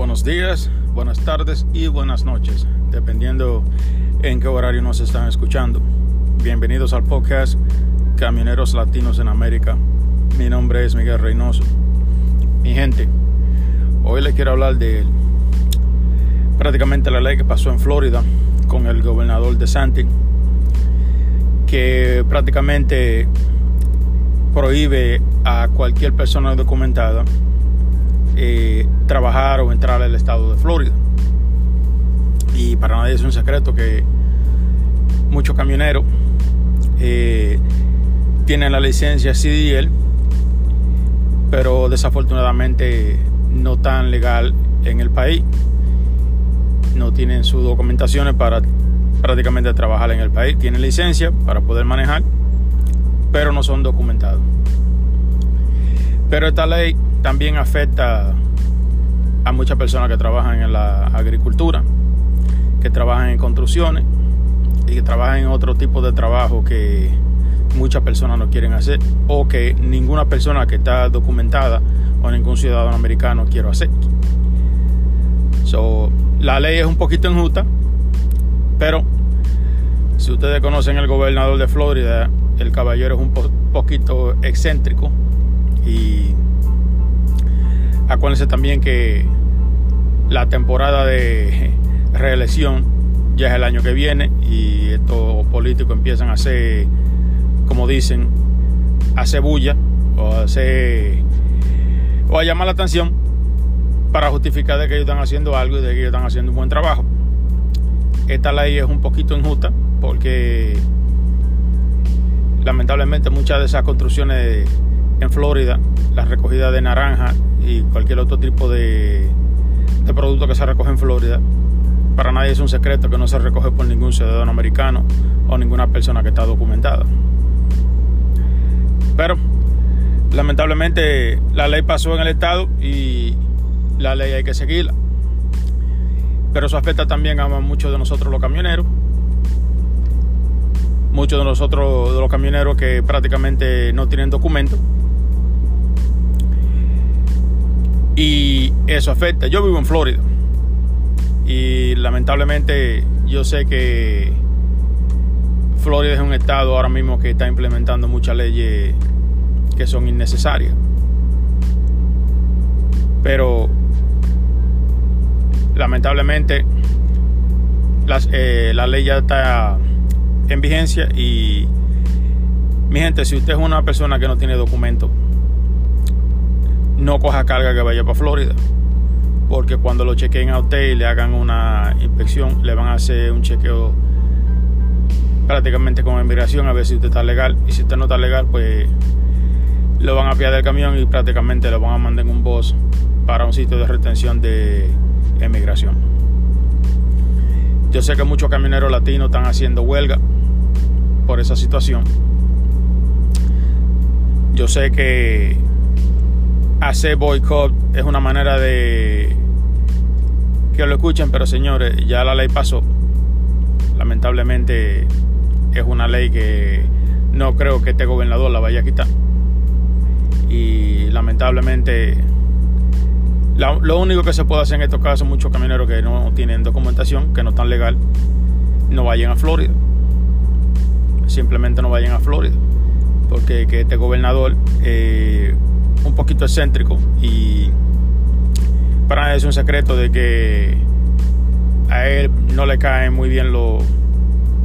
buenos días, buenas tardes y buenas noches, dependiendo en qué horario nos están escuchando. Bienvenidos al podcast Camioneros Latinos en América. Mi nombre es Miguel Reynoso. Mi gente, hoy les quiero hablar de prácticamente la ley que pasó en Florida con el gobernador de Santi, que prácticamente prohíbe a cualquier persona documentada eh, trabajar o entrar al estado de Florida. Y para nadie es un secreto que muchos camioneros eh, tienen la licencia CDL, pero desafortunadamente no tan legal en el país. No tienen sus documentaciones para prácticamente trabajar en el país. Tienen licencia para poder manejar, pero no son documentados. Pero esta ley también afecta a muchas personas que trabajan en la agricultura, que trabajan en construcciones y que trabajan en otro tipo de trabajo que muchas personas no quieren hacer o que ninguna persona que está documentada o ningún ciudadano americano quiere hacer. So, la ley es un poquito injusta, pero si ustedes conocen el gobernador de Florida, el caballero es un poquito excéntrico y Acuérdense también que la temporada de reelección ya es el año que viene y estos políticos empiezan a hacer, como dicen, a hacer o a hacer o a llamar la atención para justificar de que ellos están haciendo algo y de que ellos están haciendo un buen trabajo. Esta ley es un poquito injusta porque lamentablemente muchas de esas construcciones en Florida, la recogida de naranja y cualquier otro tipo de, producto que se recoge en Florida, para nadie es un secreto que no se recoge por ningún ciudadano americano o ninguna persona que está documentada. Pero lamentablemente la ley pasó en el estado y la ley hay que seguirla. Pero eso afecta también a muchos de nosotros los camioneros. Muchos de nosotros los camioneros que prácticamente no tienen documentos y eso afecta. Yo vivo en Florida y lamentablemente yo sé que Florida es un estado ahora mismo que está implementando muchas leyes que son innecesarias. Pero lamentablemente eh, la ley ya está en vigencia y mi gente, si usted es una persona que no tiene documento, no coja carga que vaya para Florida. Porque cuando lo chequeen a usted y le hagan una inspección, le van a hacer un chequeo prácticamente con inmigración a ver si usted está legal. Y si usted no está legal, pues lo van a pillar del camión y prácticamente lo van a mandar en un bus para un sitio de retención de inmigración. Yo sé que muchos camioneros latinos están haciendo huelga por esa situación. Yo sé que hacer boicot es una manera de que lo escuchen, pero señores, ya la ley pasó. Lamentablemente es una ley que no creo que este gobernador la vaya a quitar. Y lamentablemente lo único que se puede hacer en estos casos, muchos camioneros que no tienen documentación, que no están legal, no vayan a Florida. Simplemente no vayan a Florida. Porque que este gobernador eh, un poquito excéntrico y para nadie es un secreto de que a él no le caen muy bien los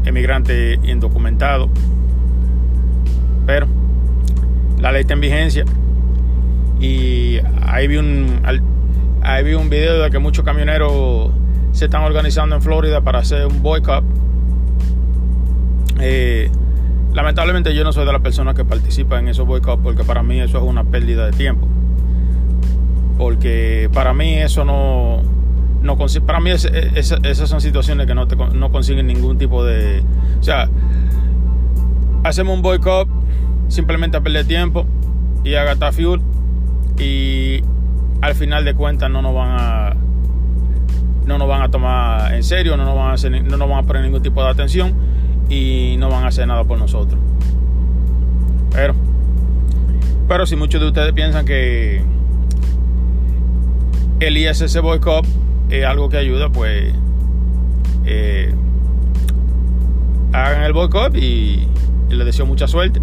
emigrantes indocumentados. Pero la ley está en vigencia y ahí vi un ahí vi un video de que muchos camioneros se están organizando en Florida para hacer un boycott. Eh, Lamentablemente yo no soy de las personas que participan en esos boicots porque para mí eso es una pérdida de tiempo. Porque para mí eso no, no para mí esas son situaciones que no, no consiguen ningún tipo de... O sea, hacemos un boicot simplemente a perder tiempo y a gastar fuel y al final de cuentas no nos van a no nos van a tomar en serio, no nos van a hacer, no nos van a poner ningún tipo de atención y no van a hacer nada por nosotros. Pero, pero si muchos de ustedes piensan que el ISS boycott es algo que ayuda, pues eh, hagan el boycott y, les deseo mucha suerte.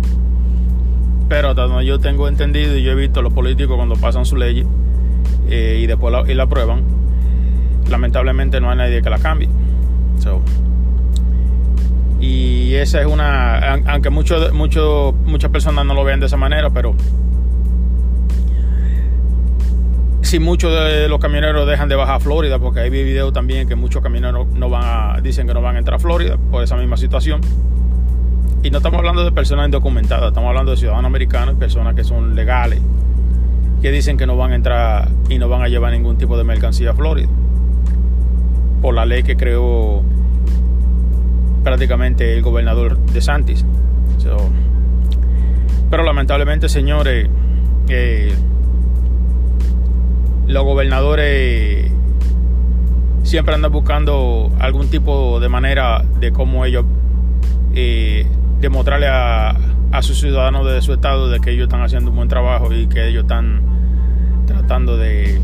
Pero hasta donde yo tengo entendido y yo he visto los políticos cuando pasan su ley eh, y después la, y la aprueban, lamentablemente no hay nadie que la cambie. Y esa es una, aunque mucho, mucho, muchas personas no lo vean de esa manera, pero si muchos de los camioneros dejan de bajar a Florida, porque hay videos también que muchos camioneros no van a, dicen que no van a entrar a Florida por esa misma situación. Y no estamos hablando de personas indocumentadas, estamos hablando de ciudadanos americanos personas que son legales, que dicen que no van a entrar y no van a llevar ningún tipo de mercancía a Florida. Por la ley que creó prácticamente el gobernador de Santis. Pero lamentablemente, señores, eh, los gobernadores siempre andan buscando algún tipo de manera de cómo ellos eh, demostrarle a, a sus ciudadanos de su estado de que ellos están haciendo un buen trabajo y que ellos están tratando de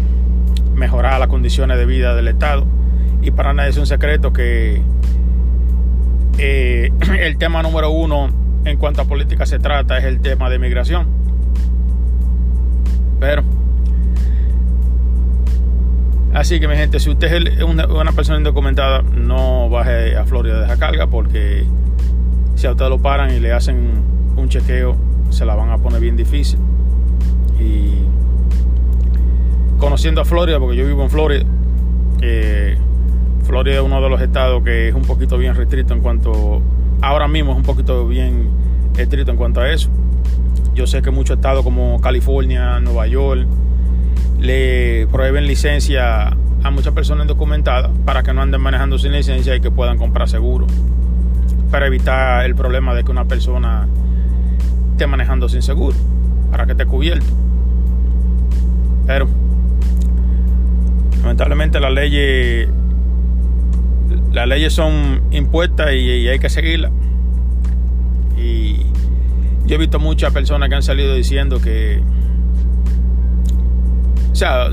mejorar las condiciones de vida del estado. Y para nadie es un secreto que eh, el tema número uno en cuanto a política se trata es el tema de migración. Pero, así que mi gente, si usted es una, una persona indocumentada, no baje a Florida de esa carga porque si a usted lo paran y le hacen un chequeo, se la van a poner bien difícil. Y conociendo a Florida, porque yo vivo en Florida, eh, Florida es uno de los estados que es un poquito bien restrito en cuanto, ahora mismo es un poquito bien estricto en cuanto a eso. Yo sé que muchos estados como California, Nueva York, le prohíben licencia a muchas personas indocumentadas para que no anden manejando sin licencia y que puedan comprar seguro para evitar el problema de que una persona esté manejando sin seguro, para que esté cubierto. Pero lamentablemente las leyes las leyes son impuestas y, hay que seguirlas. Y yo he visto muchas personas que han salido diciendo que o sea,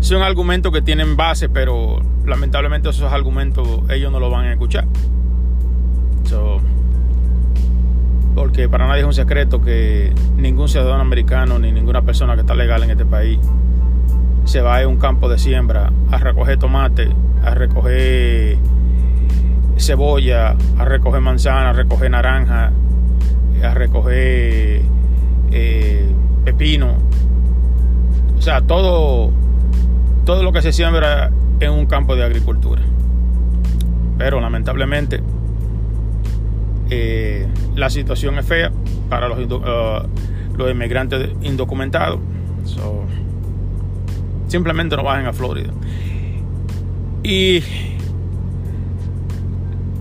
son argumentos que tienen base, pero lamentablemente esos argumentos ellos no lo van a escuchar. Porque para nadie es un secreto que ningún ciudadano americano ni ninguna persona que está legal en este país se va a un campo de siembra a recoger tomate, a recoger cebolla, a recoger manzana, a recoger naranja, a recoger eh, pepino. O sea, todo, todo lo que se siembra en un campo de agricultura. Pero lamentablemente eh, la situación es fea para los, uh, los inmigrantes indocumentados. So, simplemente no bajen a Florida. Y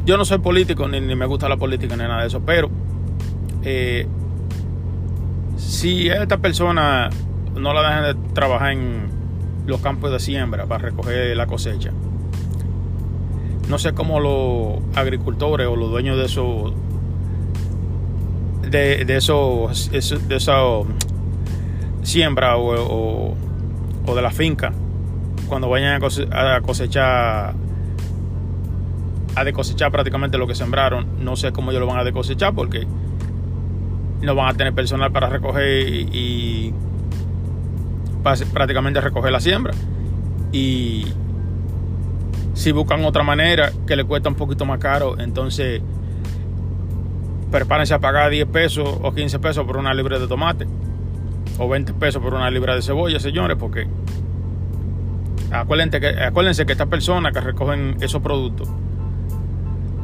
yo no soy político, ni, me gusta la política, ni nada de eso, pero eh, si esta persona no la dejan de trabajar en los campos de siembra para recoger la cosecha, no sé cómo los agricultores o los dueños de esos de, de esos de eso siembra o, o, de la finca cuando vayan a cosechar a de cosechar prácticamente lo que sembraron no sé cómo ellos lo van a de cosechar porque no van a tener personal para recoger y, y prácticamente recoger la siembra. Y si buscan otra manera que le cuesta un poquito más caro, entonces prepárense a pagar 10 pesos o 15 pesos por una libra de tomate o 20 pesos por una libra de cebolla, señores, porque acuérdense que, acuérdense que estas personas que recogen esos productos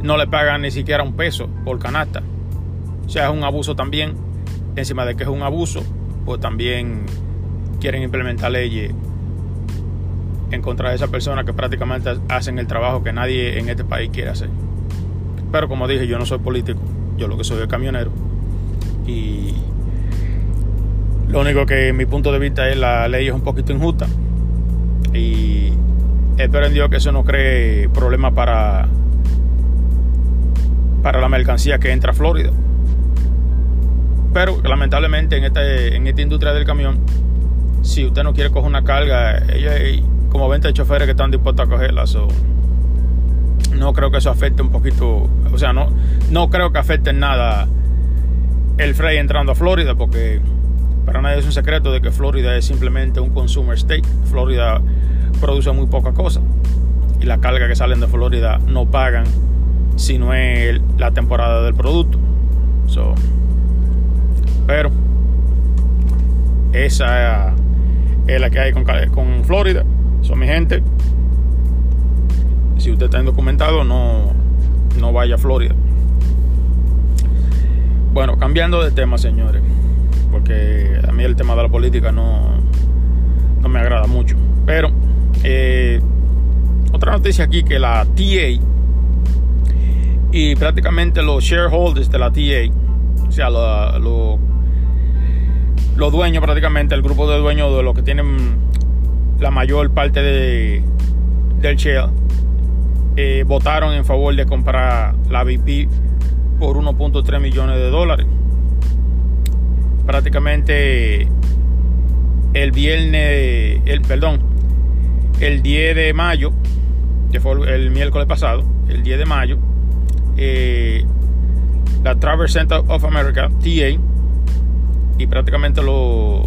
no le pagan ni siquiera un peso por canasta. O sea, es un abuso también. Encima de que es un abuso, pues también quieren implementar leyes en contra de esas personas que prácticamente hacen el trabajo que nadie en este país quiere hacer. Pero como dije, yo no soy político, yo lo que soy es camionero. Y lo único que mi punto de vista es la ley es un poquito injusta. Y espero en Dios que eso no cree problemas para, para la mercancía que entra a Florida. Pero lamentablemente en, este, en esta industria del camión si usted no quiere coger una carga, ellos hay como 20 choferes que están dispuestos a cogerla. So, no creo que eso afecte un poquito, o sea, no, no creo que afecte en nada el Frey entrando a Florida, porque para nadie es un secreto de que Florida es simplemente un consumer state. Florida produce muy poca cosa y la carga que salen de Florida no pagan si no es la temporada del producto. Pero esa es la que hay con, con Florida. Son mi gente. Si usted está indocumentado, no, no vaya a Florida. Bueno, cambiando de tema, señores, porque a mí el tema de la política no, no me agrada mucho. Pero eh, otra noticia aquí que la TA y prácticamente los shareholders de la TA, o sea, los lo, dueños prácticamente, el grupo de dueños de los que tienen la mayor parte de, del share, eh, votaron en favor de comprar la BP por 1.3 millones de dólares. Prácticamente el viernes, el, perdón, el 10 de mayo, que fue el miércoles pasado, el 10 de mayo, eh, la Traverse Center of America, TA, y prácticamente lo,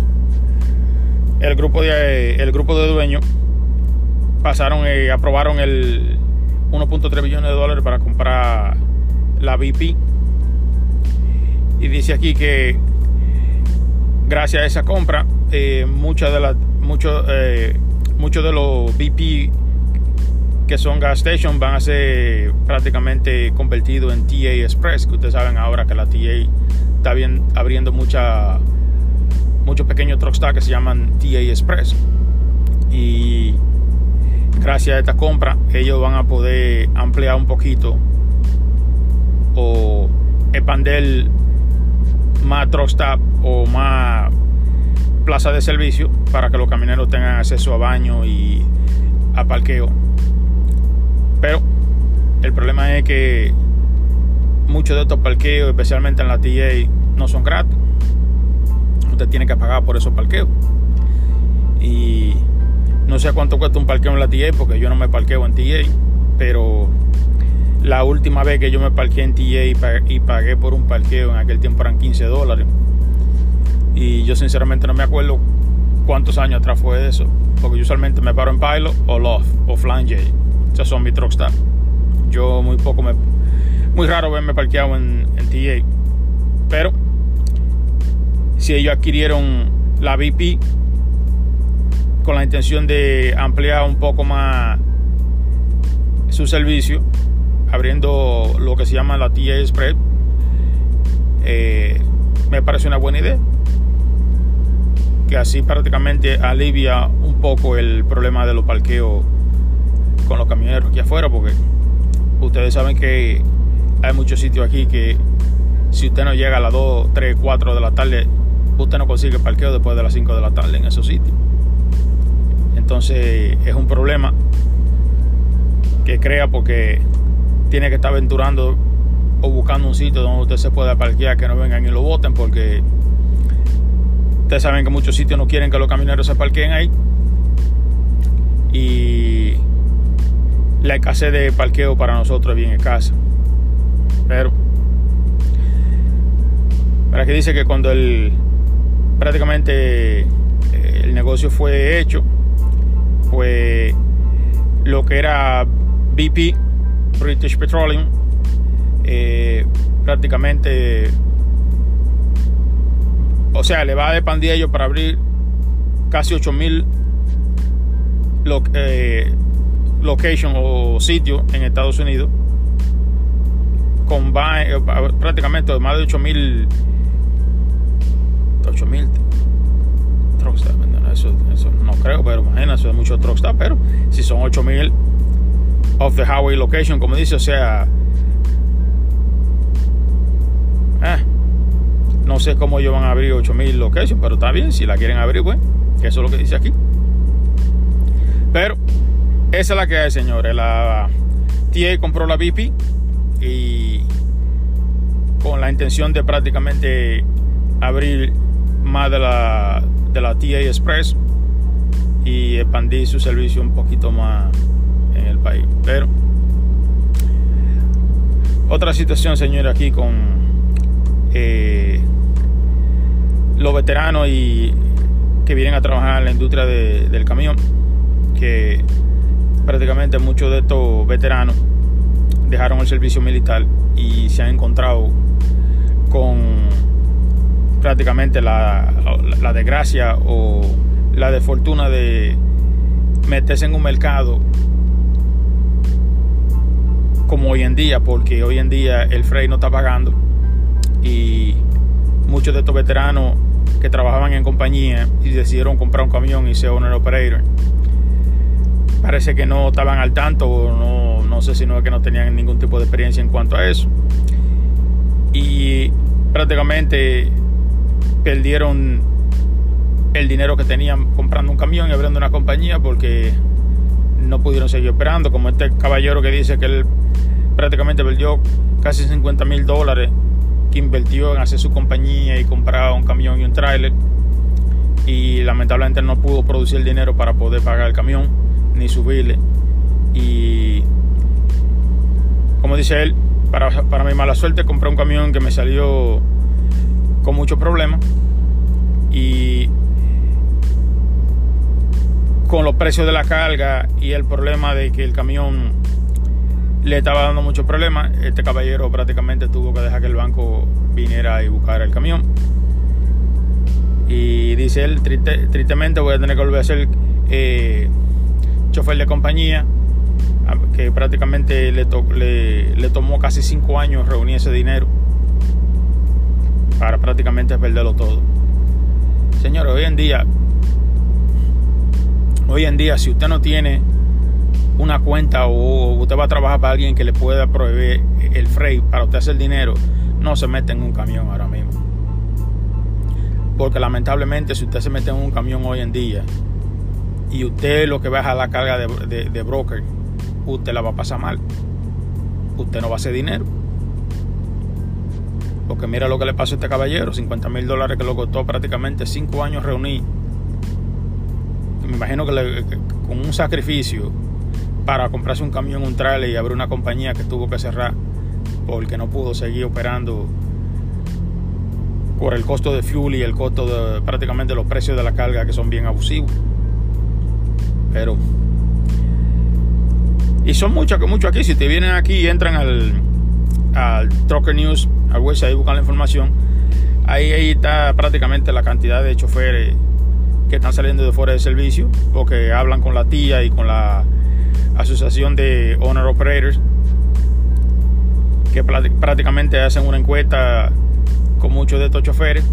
el grupo de el grupo de dueños pasaron y aprobaron el 1.3 billones de dólares para comprar la BP y dice aquí que gracias a esa compra eh, muchas de las muchos eh, muchos de los BP que son gas station van a ser prácticamente convertidos en TA Express que ustedes saben ahora que la TA está bien, abriendo mucha, muchos pequeños truck que se llaman TA Express. Y gracias a esta compra, ellos van a poder ampliar un poquito o expandir más truck o más plaza de servicio para que los camioneros tengan acceso a baño y a parqueo. Pero el problema es que muchos de estos parqueos, especialmente en la TA, no son gratis. Usted tiene que pagar por esos parqueos. Y no sé cuánto cuesta un parqueo en la TA, porque yo no me parqueo en TA, pero la última vez que yo me parqué en TA y pagué por un parqueo en aquel tiempo eran 15 dólares. Y yo sinceramente no me acuerdo cuántos años atrás fue eso, porque yo usualmente me paro en Pilot o Loft o Flange. Esos son mis truckstar. Yo muy poco me muy raro verme parqueado en, en TA. Pero si ellos adquirieron la VP con la intención de ampliar un poco más su servicio, abriendo lo que se llama la TA Spread, eh, me parece una buena idea. Que así prácticamente alivia un poco el problema de los parqueos con los camioneros aquí afuera, porque ustedes saben que hay muchos sitios aquí que si usted no llega a las 2, 3, 4 de la tarde, usted no consigue parqueo después de las 5 de la tarde en esos sitios. Entonces es un problema que crea porque tiene que estar aventurando o buscando un sitio donde usted se pueda parquear, que no vengan y lo voten porque ustedes saben que muchos sitios no quieren que los camioneros se parqueen ahí. Y la escasez de parqueo para nosotros es bien escasa. Pero, para que dice que cuando el prácticamente eh, el negocio fue hecho, pues lo que era BP, British Petroleum, eh, prácticamente, o sea, le va a depender a ellos para abrir casi 8000 lo, eh, location o sitio en Estados Unidos con eh, prácticamente más de 8000 8000 truckstop eso, eso no creo pero imagínate eso es mucho truckstop pero si son 8000 off the highway location como dice o sea eh, no sé cómo ellos van a abrir 8000 location pero está bien si la quieren abrir pues eso es lo que dice aquí. Pero esa es la que hay señores la TA compró la BP y con la intención de prácticamente abrir más de la, de la TA Express y expandir su servicio un poquito más en el país. Pero otra situación, señores, aquí con eh, los veteranos y que vienen a trabajar en la industria del camión, que prácticamente muchos de estos veteranos dejaron el servicio militar y se han encontrado con prácticamente la, la desgracia o la desfortuna de meterse en un mercado como hoy en día, porque hoy en día el Frey no está pagando. Y muchos de estos veteranos que trabajaban en compañía y decidieron comprar un camión y ser owner operator parece que no estaban al tanto o no, no sé si no es que no tenían ningún tipo de experiencia en cuanto a eso. Y prácticamente perdieron el dinero que tenían comprando un camión y abriendo una compañía porque no pudieron seguir operando como este caballero que dice que él prácticamente perdió casi 50 mil dólares que invirtió en hacer su compañía y comprar un camión y un tráiler y lamentablemente no pudo producir el dinero para poder pagar el camión ni subirle. Y como dice él para, para mi mala suerte compré un camión que me salió con muchos problemas y con los precios de la carga y el problema de que el camión le estaba dando muchos problemas. Este caballero prácticamente tuvo que dejar que el banco viniera y buscara el camión. Y dice él, tristemente voy a tener que volver a ser eh, chofer de compañía, que prácticamente le, le, tomó casi cinco años reunir ese dinero para prácticamente perderlo todo. Señores, hoy en día, hoy en día, si usted no tiene una cuenta o usted va a trabajar para alguien que le pueda proveer el freight para usted hacer dinero, no se mete en un camión ahora mismo. Porque lamentablemente si usted se mete en un camión hoy en día y usted lo que baja la carga de, de broker, usted la va a pasar mal. Usted no va a hacer dinero. Porque mira lo que le pasó a este caballero, 50 mil dólares que lo costó prácticamente 5 años reunir. Me imagino que, con un sacrificio para comprarse un camión, un trailer y abrir una compañía que tuvo que cerrar porque no pudo seguir operando por el costo de fuel y el costo de prácticamente los precios de la carga que son bien abusivos. Pero y son muchos muchos aquí. Si te vienen aquí y entran al, al Trucker News, al website y buscan la información, ahí, ahí está prácticamente la cantidad de choferes que están saliendo de fuera de servicio o que hablan con la tía y con la Asociación de Owner Operators, que prácticamente hacen una encuesta con muchos de estos choferes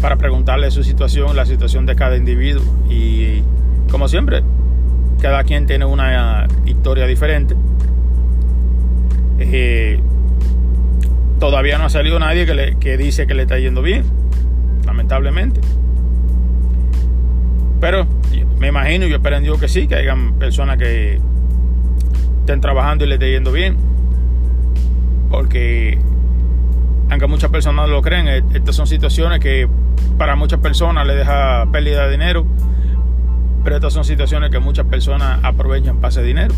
para preguntarle su situación, la situación de cada individuo. Y como siempre, cada quien tiene una historia diferente. Eh, todavía no ha salido nadie que, le, que dice que le está yendo bien, lamentablemente. Pero me imagino, yo espero en Dios que sí, que hayan personas que estén trabajando y le esté yendo bien. Porque, aunque muchas personas lo creen, e-, estas son situaciones que para muchas personas le deja pérdida de dinero. Pero estas son situaciones que muchas personas aprovechan para ese dinero.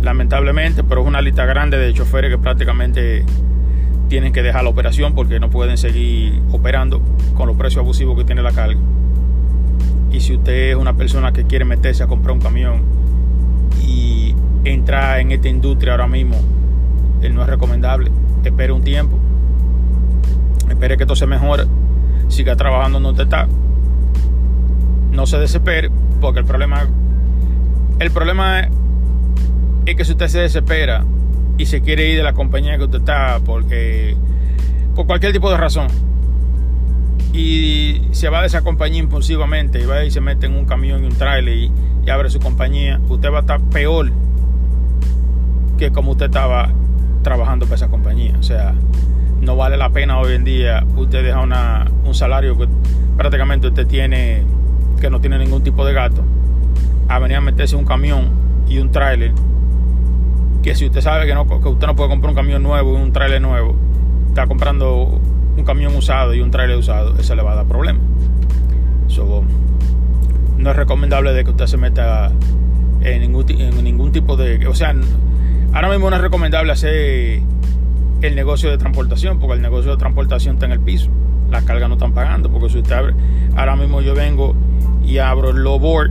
lamentablemente, pero es una lista grande de choferes que prácticamente tienen que dejar la operación porque no pueden seguir operando con los precios abusivos que tiene la carga. Y si usted es una persona que quiere meterse a comprar un camión y entrar en esta industria ahora mismo, él no es recomendable. Espere un tiempo. Espere que todo se mejore. Siga trabajando donde está. No se desespere porque el problema el problema es que si usted se desespera y se quiere ir de la compañía que usted está porque por cualquier tipo de razón y se va de esa compañía impulsivamente y va y se mete en un camión y un trailer y, abre su compañía, usted va a estar peor que como usted estaba trabajando para esa compañía. O sea, no vale la pena hoy en día usted deja un salario que prácticamente usted tiene, que no tiene ningún tipo de gato, a venir a meterse un camión y un trailer que si usted sabe que, no, que usted no puede comprar un camión nuevo y un trailer nuevo, está comprando un camión usado y un trailer usado, eso le va a dar problemas. So, no es recomendable que usted se meta en ningún, en ningún tipo de... O sea, ahora mismo no es recomendable hacer el negocio de transportación, porque el negocio de transportación está en el piso. Las cargas no están pagando, porque si usted abre... Ahora mismo yo vengo y abro el low board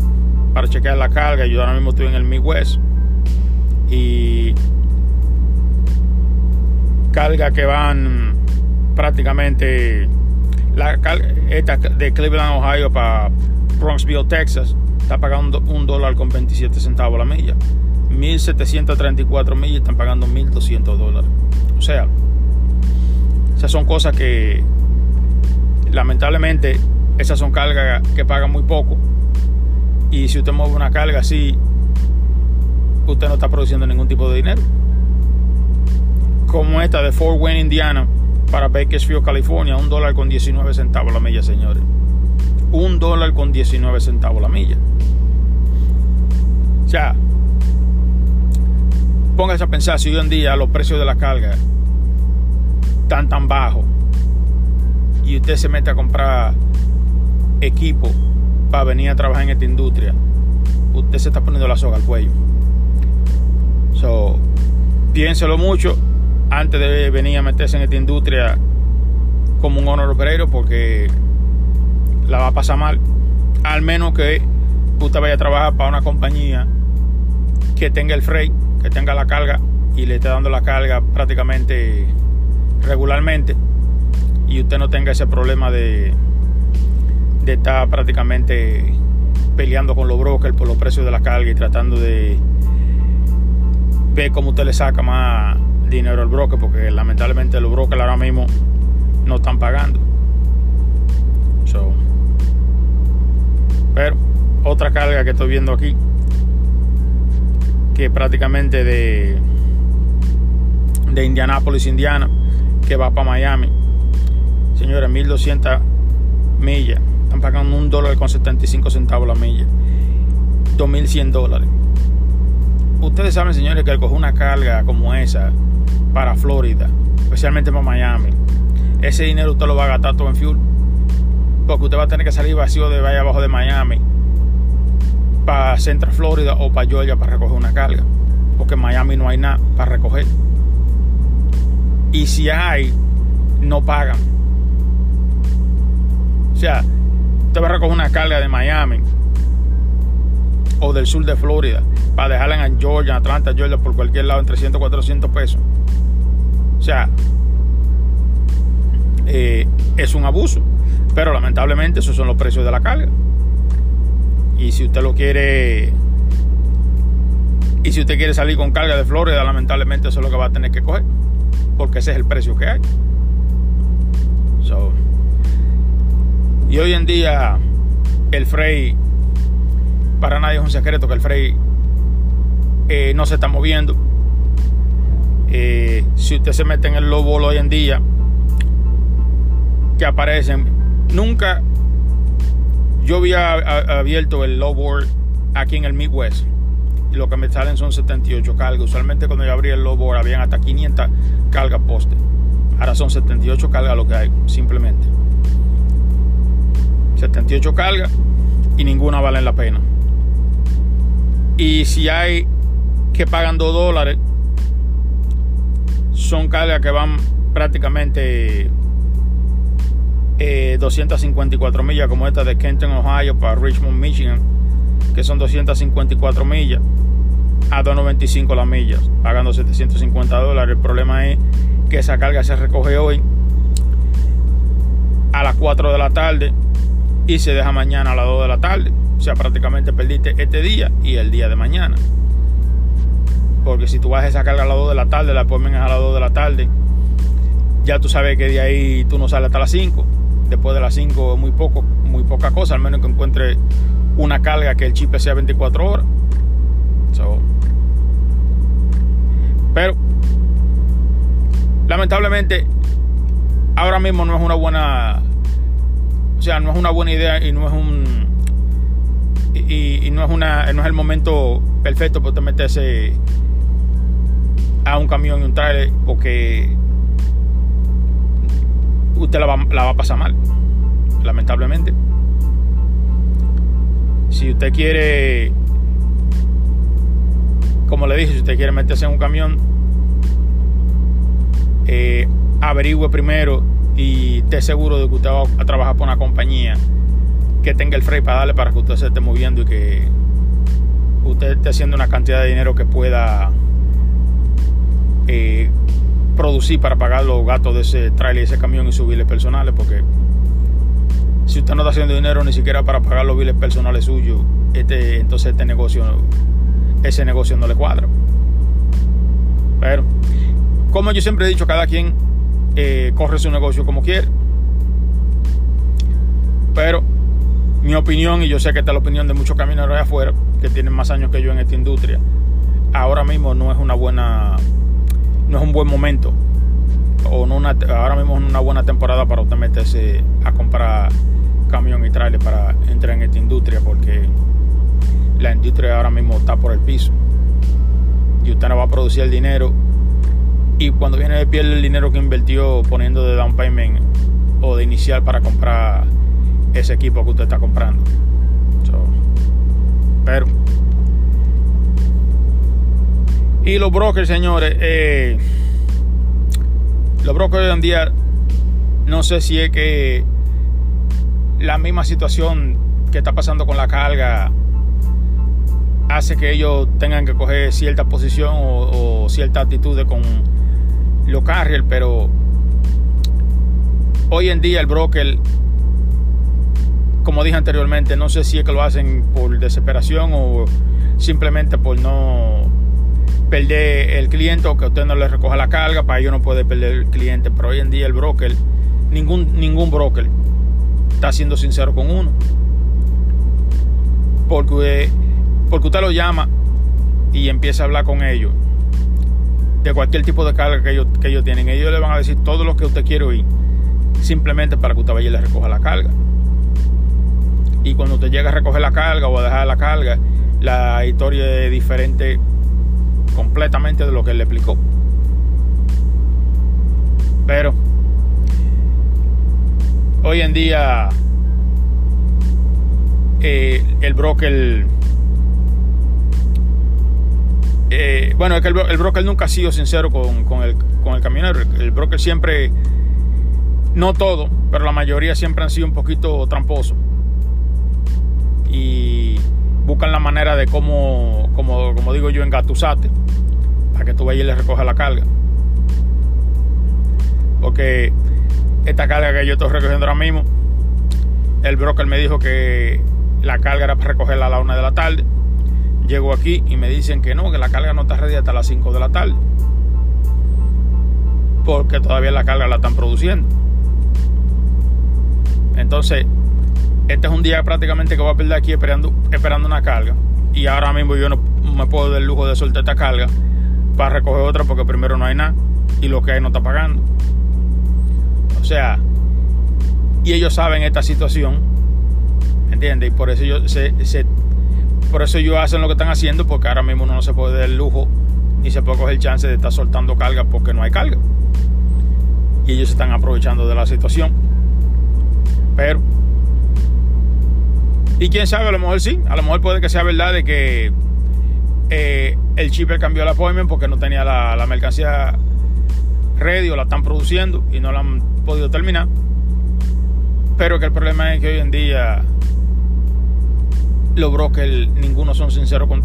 para chequear la carga. Yo ahora mismo estoy en el Midwest. Y carga que van prácticamente la de Cleveland, Ohio para Bronxville, Texas, está pagando un dólar con 27 centavos la milla. 1734 millas están pagando 1200 dólares. O sea, esas son cosas que lamentablemente esas son cargas que pagan muy poco. Y si usted mueve una carga así, usted no está produciendo ningún tipo de dinero. Como esta de Fort Wayne, Indiana, para Bakersfield, California, un dólar con 19 centavos la milla, señores. Un dólar con 19 centavos la milla. O sea, póngase a pensar si hoy en día los precios de la carga están tan bajos y usted se mete a comprar equipo para venir a trabajar en esta industria, usted se está poniendo la soga al cuello. So, piénselo mucho antes de venir a meterse en esta industria como un honor operero porque la va a pasar mal. Al menos que usted vaya a trabajar para una compañía que tenga el freight, que tenga la carga y le esté dando la carga prácticamente regularmente y usted no tenga ese problema de, de estar prácticamente peleando con los brokers por los precios de la carga y tratando de ver cómo usted le saca más dinero al broker, porque lamentablemente los brokers ahora mismo no están pagando. pero otra carga que estoy viendo aquí, que prácticamente de, de Indianápolis, Indiana, que va para Miami. Señores, 1200 millas. Están pagando un dólar con 75 centavos la milla. 2100 dólares. Ustedes saben, señores, que al coger una carga como esa para Florida, especialmente para Miami, ese dinero usted lo va a gastar todo en fuel. Porque usted va a tener que salir vacío de vaya abajo de Miami para Central Florida o para Georgia para recoger una carga. Porque en Miami no hay nada para recoger. Y si hay, no pagan. O sea, usted va a recoger una carga de Miami o del sur de Florida para dejarla en Georgia, Atlanta, Georgia, por cualquier lado en 300, 400 pesos. O sea, eh, es un abuso. Pero lamentablemente esos son los precios de la carga. Y si usted lo quiere... Y si usted quiere salir con carga de Florida, lamentablemente eso es lo que va a tener que coger. Porque ese es el precio que hay. y hoy en día el Frey, para nadie es un secreto que el Frey eh, no se está moviendo. Eh, si usted se mete en el lobo hoy en día, que aparecen, nunca yo había abierto el low board aquí en el Midwest y lo que me salen son 78 cargas. Usualmente cuando yo abrí el low board habían hasta 500 cargas poste. Ahora son 78 cargas lo que hay, simplemente. 78 cargas y ninguna vale la pena. Y si hay que pagan 2 dólares, son cargas que van prácticamente 254 eh, millas, como esta de Kenton, Ohio, para Richmond, Michigan, que son 254 millas a 2.95 las millas, pagando 750 dólares. El problema es que esa carga se recoge hoy a las 4 de la tarde y se deja mañana a las 2 de la tarde. O sea, prácticamente perdiste este día y el día de mañana. Porque si tú vas a esa carga a las 2 de la tarde, la ponen a las 2 de la tarde, ya tú sabes que de ahí tú no sales hasta las 5. Después de las 5 es muy poco, muy poca cosa, al menos que encuentre una carga que el chip sea 24 horas. pero lamentablemente ahora mismo no es una buena o sea no es una buena idea y no es un y, no es una no es el momento perfecto para meterse a un camión y un trailer porque usted la va, la va a pasar mal, lamentablemente. Si usted quiere, como le dije, si usted quiere meterse en un camión, eh, averigüe primero y esté seguro de que usted va a trabajar por una compañía que tenga el frame para darle para que usted se esté moviendo y que usted esté haciendo una cantidad de dinero que pueda eh, producir para pagar los gastos de ese trailer y ese camión y sus biles personales porque si usted no está haciendo dinero ni siquiera para pagar los biles personales suyos este, entonces este negocio ese negocio no le cuadra. Pero como yo siempre he dicho cada quien eh, corre su negocio como quiere. Pero mi opinión y yo sé que esta es la opinión de muchos camioneros de afuera que tienen más años que yo en esta industria ahora mismo no es una buena no es un buen momento o no una, ahora mismo es una buena temporada para usted meterse a comprar camión y trailer para entrar en esta industria porque la industria ahora mismo está por el piso y usted no va a producir el dinero y cuando viene de pierde el dinero que invirtió poniendo de down payment o de inicial para comprar ese equipo que usted está comprando. Pero y los brokers, señores, eh, los brokers hoy en día, no sé si es que la misma situación que está pasando con la carga hace que ellos tengan que coger cierta posición o, cierta actitud con los carriers, pero hoy en día el broker, como dije anteriormente, no sé si es que lo hacen por desesperación o simplemente por no perder el cliente o que usted no le recoja la carga, para ello no puede perder el cliente. Pero hoy en día el broker, ningún, ningún broker está siendo sincero con uno. Porque, porque usted lo llama y empieza a hablar con ellos de cualquier tipo de carga que ellos, que ellos tienen. Ellos le van a decir todo lo que usted quiere oír, simplemente para que usted vaya y le recoja la carga. Y cuando usted llega a recoger la carga o a dejar la carga, la historia es diferente completamente de lo que él le explicó. Pero hoy en día eh, el broker eh, bueno es que el, broker nunca ha sido sincero con, el, con el camionero el broker siempre no todo pero la mayoría siempre han sido un poquito tramposos y buscan la manera de cómo, como, como digo yo, engatusarte para que tú vayas y le recojas la carga. Porque esta carga que yo estoy recogiendo ahora mismo, el broker me dijo que la carga era para recogerla a la una de la tarde. Llego aquí y me dicen que no, que la carga no está ready hasta las 5 de la tarde. Porque todavía la carga la están produciendo. Entonces, este es un día prácticamente que voy a perder aquí esperando, esperando una carga. Y ahora mismo yo no me puedo dar el lujo de soltar esta carga para recoger otra porque primero no hay nada y lo que hay no está pagando. O sea, y ellos saben esta situación, ¿entiendes? Y por eso ellos se, por eso ellos hacen lo que están haciendo porque ahora mismo uno no se puede dar el lujo ni se puede coger el chance de estar soltando carga porque no hay carga. Y ellos se están aprovechando de la situación. Pero y quién sabe, a lo mejor sí, a lo mejor puede que sea verdad de que eh, el chipper cambió el appointment porque no tenía la, mercancía ready la están produciendo y no la han podido terminar. Pero que el problema es que hoy en día los brokers ninguno son sinceros con,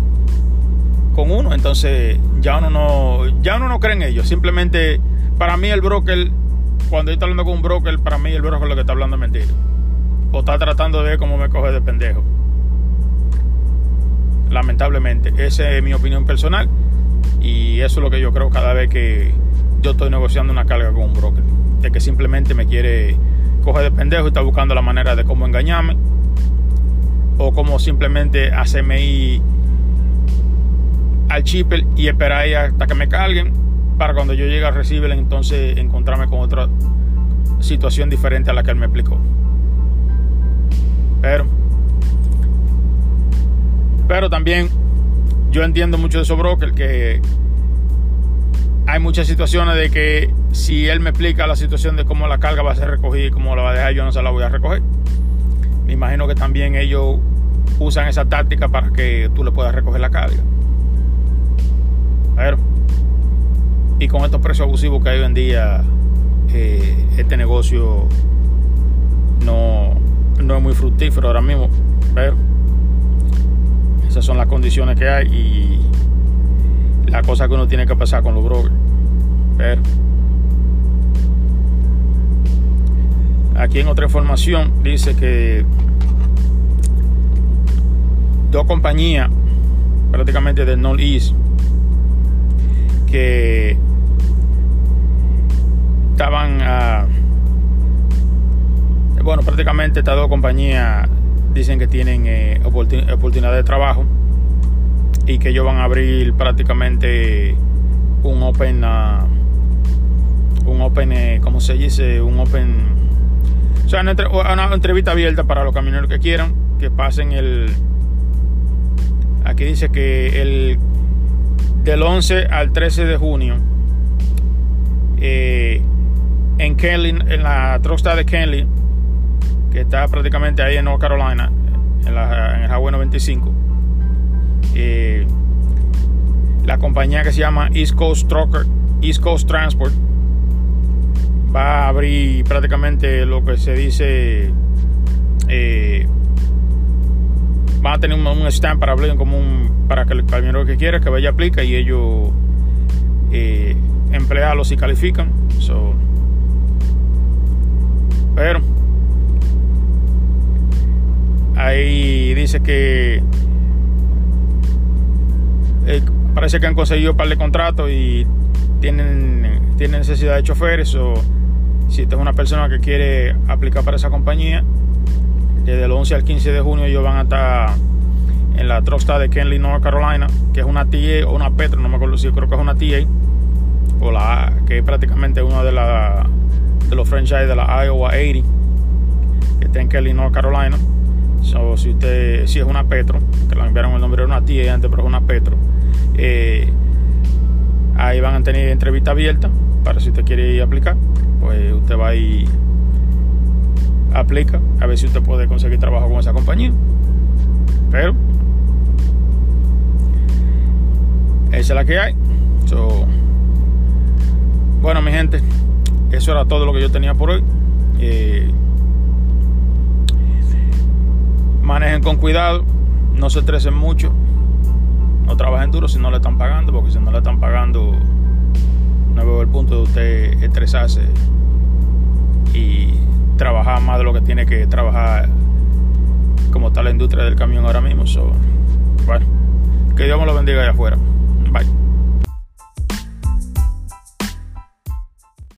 con uno, entonces ya uno no ya uno no cree en ellos, simplemente para mí el broker cuando yo estoy hablando con un broker, para mí el broker lo que está hablando es mentira o está tratando de ver cómo me coge de pendejo. Lamentablemente, esa es mi opinión personal y eso es lo que yo creo cada vez que yo estoy negociando una carga con un broker. De que simplemente me quiere coger de pendejo y está buscando la manera de cómo engañarme o cómo simplemente hacerme ir al chipper y esperar ahí hasta que me carguen para cuando yo llegue a recibir entonces encontrarme con otra situación diferente a la que él me explicó. Pero, pero también yo entiendo mucho de esos brokers que hay muchas situaciones de que si él me explica la situación de cómo la carga va a ser recogida y cómo la va a dejar, yo no se la voy a recoger. Me imagino que también ellos usan esa táctica para que tú le puedas recoger la carga. Pero, y con estos precios abusivos que hay hoy en día, eh, este negocio no, no es muy fructífero ahora mismo. Pero esas son las condiciones que hay y la cosa que uno tiene que pasar con los brokers. Pero aquí en otra información dice que dos compañías prácticamente del Northeast que estaban a, bueno prácticamente estas dos compañías dicen que tienen eh, oportunidad de trabajo y que ellos van a abrir prácticamente un open uh, un open eh, ¿cómo se dice? un open o sea una, una, entrevista abierta para los camioneros que quieran que pasen el aquí dice que el del 11 al 13 de junio eh, en Kenley en la Truckstar de Kenley que está prácticamente ahí en North Carolina en, la, en el Highway 95 eh, la compañía que se llama East Coast Trucker, East Coast Transport, va a abrir prácticamente lo que se dice. Eh, va a tener un, stand para hablar como un, para que el camionero que quiera que vaya aplica y ellos eh, emplearlos y califican. pero ahí dice que eh, parece que han conseguido un par de contratos y tienen, tienen necesidad de choferes o si usted es una persona que quiere aplicar para esa compañía, desde el 11 al 15 de junio ellos van a estar en la trosta de Kenley, North Carolina, que es una TA o una Petro, no me acuerdo si creo que es una TA, o la que es prácticamente uno de, la, de los franchises de la Iowa 80, que está en Kenley, North Carolina. So, si usted si es una Petro, que le enviaron el nombre de una TA antes, pero es una Petro, eh, ahí van a tener entrevista abierta para si usted quiere ir a aplicar, pues usted va y aplica a ver si usted puede conseguir trabajo con esa compañía. Pero esa es la que hay. bueno, mi gente, eso era todo lo que yo tenía por hoy. Eh, manejen con cuidado, no se estresen mucho, no trabajen duro si no le están pagando, porque si no le están pagando, no veo el punto de usted estresarse y trabajar más de lo que tiene que trabajar como está la industria del camión ahora mismo. bueno, que Dios me lo bendiga allá afuera. Bye.